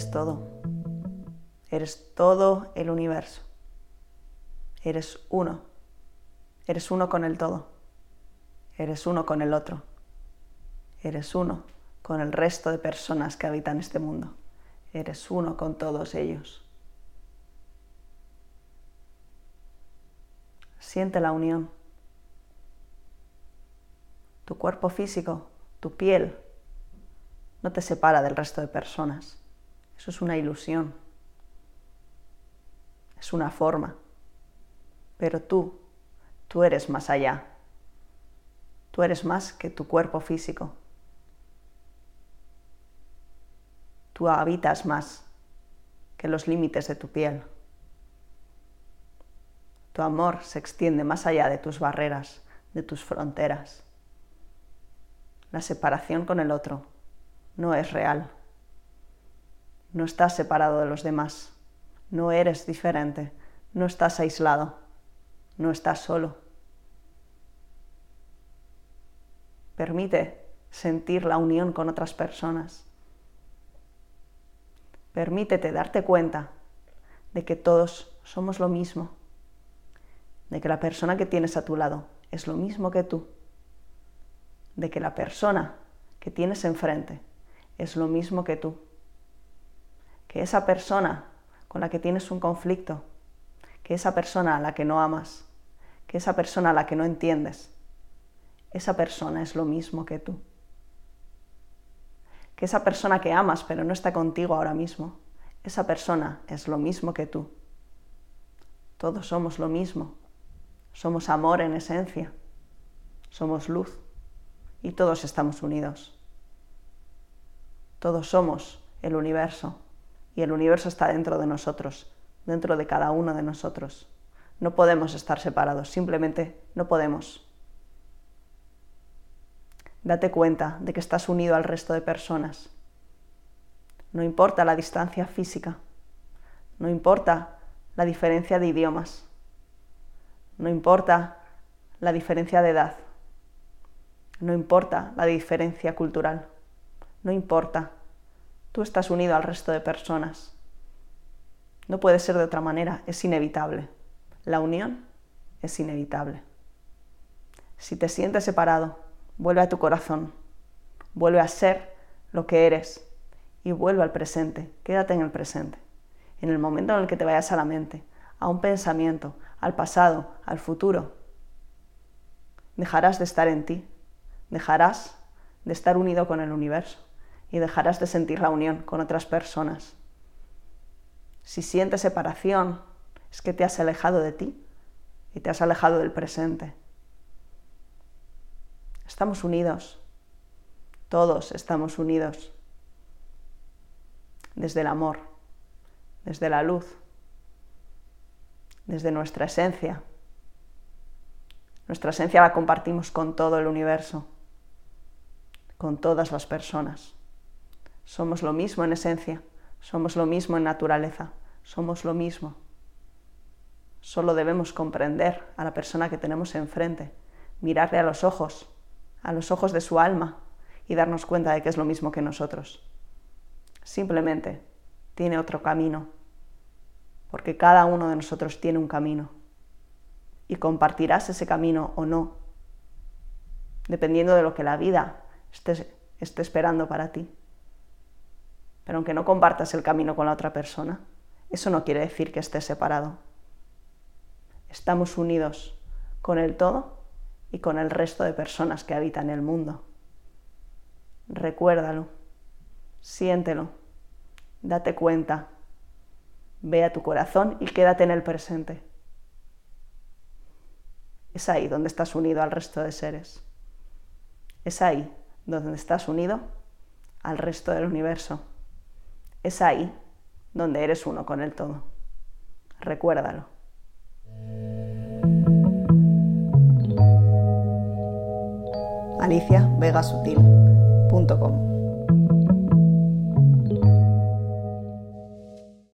Eres todo. Eres todo el universo. Eres uno. Eres uno con el todo. Eres uno con el otro. Eres uno con el resto de personas que habitan este mundo. Eres uno con todos ellos. Siente la unión. Tu cuerpo físico, tu piel, no te separa del resto de personas. Eso es una ilusión. Es una forma. Pero tú, tú eres más allá. Tú eres más que tu cuerpo físico. Tú habitas más que los límites de tu piel. Tu amor se extiende más allá de tus barreras, de tus fronteras. La separación con el otro no es real. No estás separado de los demás. No eres diferente. No estás aislado. No estás solo. Permite sentir la unión con otras personas. Permítete darte cuenta de que todos somos lo mismo, de que la persona que tienes a tu lado es lo mismo que tú, de que la persona que tienes enfrente es lo mismo que tú, que esa persona con la que tienes un conflicto, que esa persona a la que no amas, que esa persona a la que no entiendes, esa persona es lo mismo que tú que esa persona que amas pero no está contigo ahora mismo, esa persona es lo mismo que tú. Todos somos lo mismo. Somos amor en esencia. Somos luz. Y todos estamos unidos. Todos somos el universo. Y el universo está dentro de nosotros, dentro de cada uno de nosotros. No podemos estar separados, simplemente no podemos. Date cuenta de que estás unido al resto de personas. No importa la distancia física, no importa la diferencia de idiomas, no importa la diferencia de edad, no importa la diferencia cultural, no importa. Tú estás unido al resto de personas. No puede ser de otra manera, es inevitable. La unión es inevitable. Si te sientes separado, Vuelve a tu corazón, vuelve a ser lo que eres y vuelve al presente, quédate en el presente. En el momento en el que te vayas a la mente, a un pensamiento, al pasado, al futuro, dejarás de estar en ti, dejarás de estar unido con el universo y dejarás de sentir la unión con otras personas. Si sientes separación, es que te has alejado de ti y te has alejado del presente. Estamos unidos. Todos estamos unidos. Desde el amor, desde la luz, desde nuestra esencia. Nuestra esencia la compartimos con todo el universo, con todas las personas. Somos lo mismo en esencia, somos lo mismo en naturaleza, somos lo mismo. Solo debemos comprender a la persona que tenemos enfrente, mirarle a los ojos a los ojos de su alma y darnos cuenta de que es lo mismo que nosotros. Simplemente tiene otro camino, porque cada uno de nosotros tiene un camino y compartirás ese camino o no, dependiendo de lo que la vida esté, esté esperando para ti. Pero aunque no compartas el camino con la otra persona, eso no quiere decir que estés separado. Estamos unidos con el todo y con el resto de personas que habitan el mundo. Recuérdalo, siéntelo, date cuenta, ve a tu corazón y quédate en el presente. Es ahí donde estás unido al resto de seres. Es ahí donde estás unido al resto del universo. Es ahí donde eres uno con el todo. Recuérdalo.